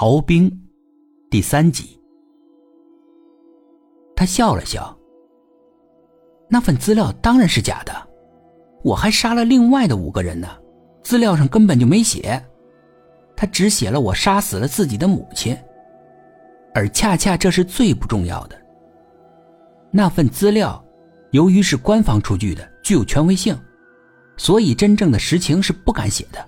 逃兵第三集。他笑了笑。那份资料当然是假的，我还杀了另外的五个人呢，资料上根本就没写。他只写了我杀死了自己的母亲，而恰恰这是最不重要的。那份资料，由于是官方出具的，具有权威性，所以真正的实情是不敢写的。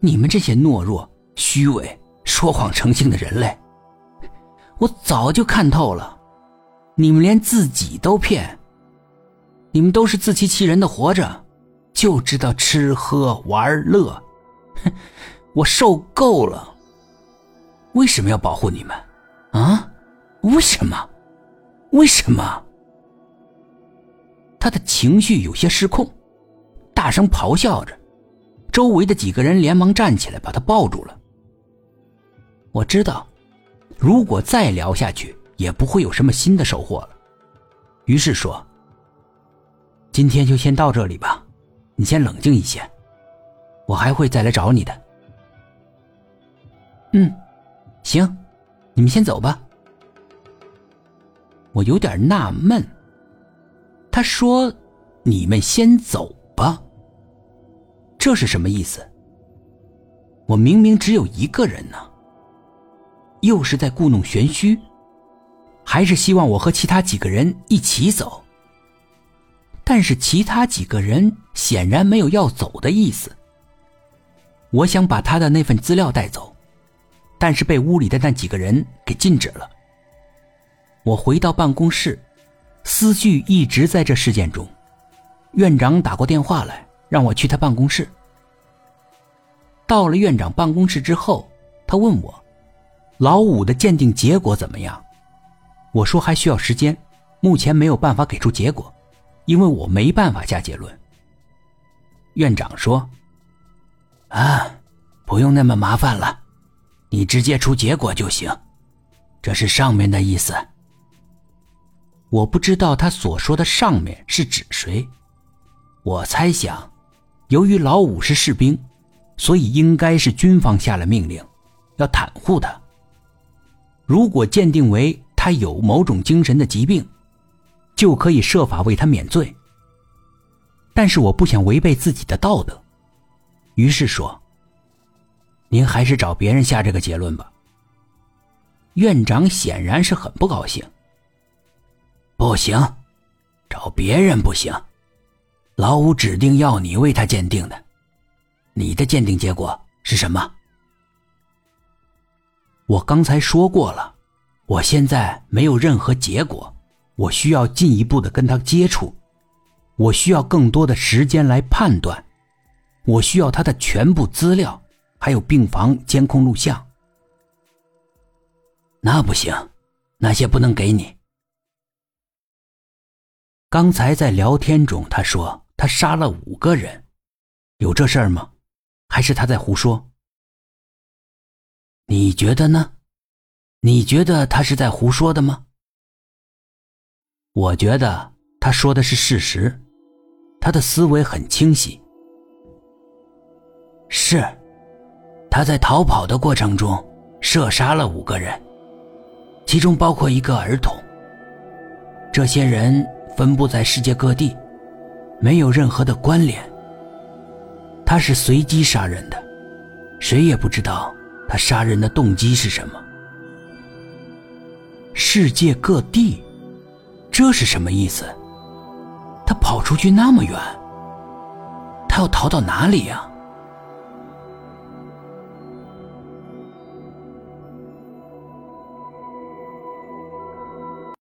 你们这些懦弱、虚伪、说谎成性的人类，我早就看透了。你们连自己都骗，你们都是自欺欺人的活着，就知道吃喝玩乐。哼，我受够了。为什么要保护你们？啊？为什么？为什么？他的情绪有些失控，大声咆哮着。周围的几个人连忙站起来，把他抱住了。我知道，如果再聊下去，也不会有什么新的收获了。于是说：“今天就先到这里吧，你先冷静一些，我还会再来找你的。”嗯，行，你们先走吧。我有点纳闷，他说：“你们先走吧。”这是什么意思？我明明只有一个人呢，又是在故弄玄虚，还是希望我和其他几个人一起走？但是其他几个人显然没有要走的意思。我想把他的那份资料带走，但是被屋里的那几个人给禁止了。我回到办公室，思绪一直在这事件中。院长打过电话来。让我去他办公室。到了院长办公室之后，他问我：“老五的鉴定结果怎么样？”我说：“还需要时间，目前没有办法给出结果，因为我没办法下结论。”院长说：“啊，不用那么麻烦了，你直接出结果就行。这是上面的意思。”我不知道他所说的“上面”是指谁，我猜想。由于老五是士兵，所以应该是军方下了命令，要袒护他。如果鉴定为他有某种精神的疾病，就可以设法为他免罪。但是我不想违背自己的道德，于是说：“您还是找别人下这个结论吧。”院长显然是很不高兴。不行，找别人不行。老五指定要你为他鉴定的，你的鉴定结果是什么？我刚才说过了，我现在没有任何结果，我需要进一步的跟他接触，我需要更多的时间来判断，我需要他的全部资料，还有病房监控录像。那不行，那些不能给你。刚才在聊天中，他说。他杀了五个人，有这事儿吗？还是他在胡说？你觉得呢？你觉得他是在胡说的吗？我觉得他说的是事实，他的思维很清晰。是，他在逃跑的过程中射杀了五个人，其中包括一个儿童。这些人分布在世界各地。没有任何的关联。他是随机杀人的，谁也不知道他杀人的动机是什么。世界各地，这是什么意思？他跑出去那么远，他要逃到哪里呀？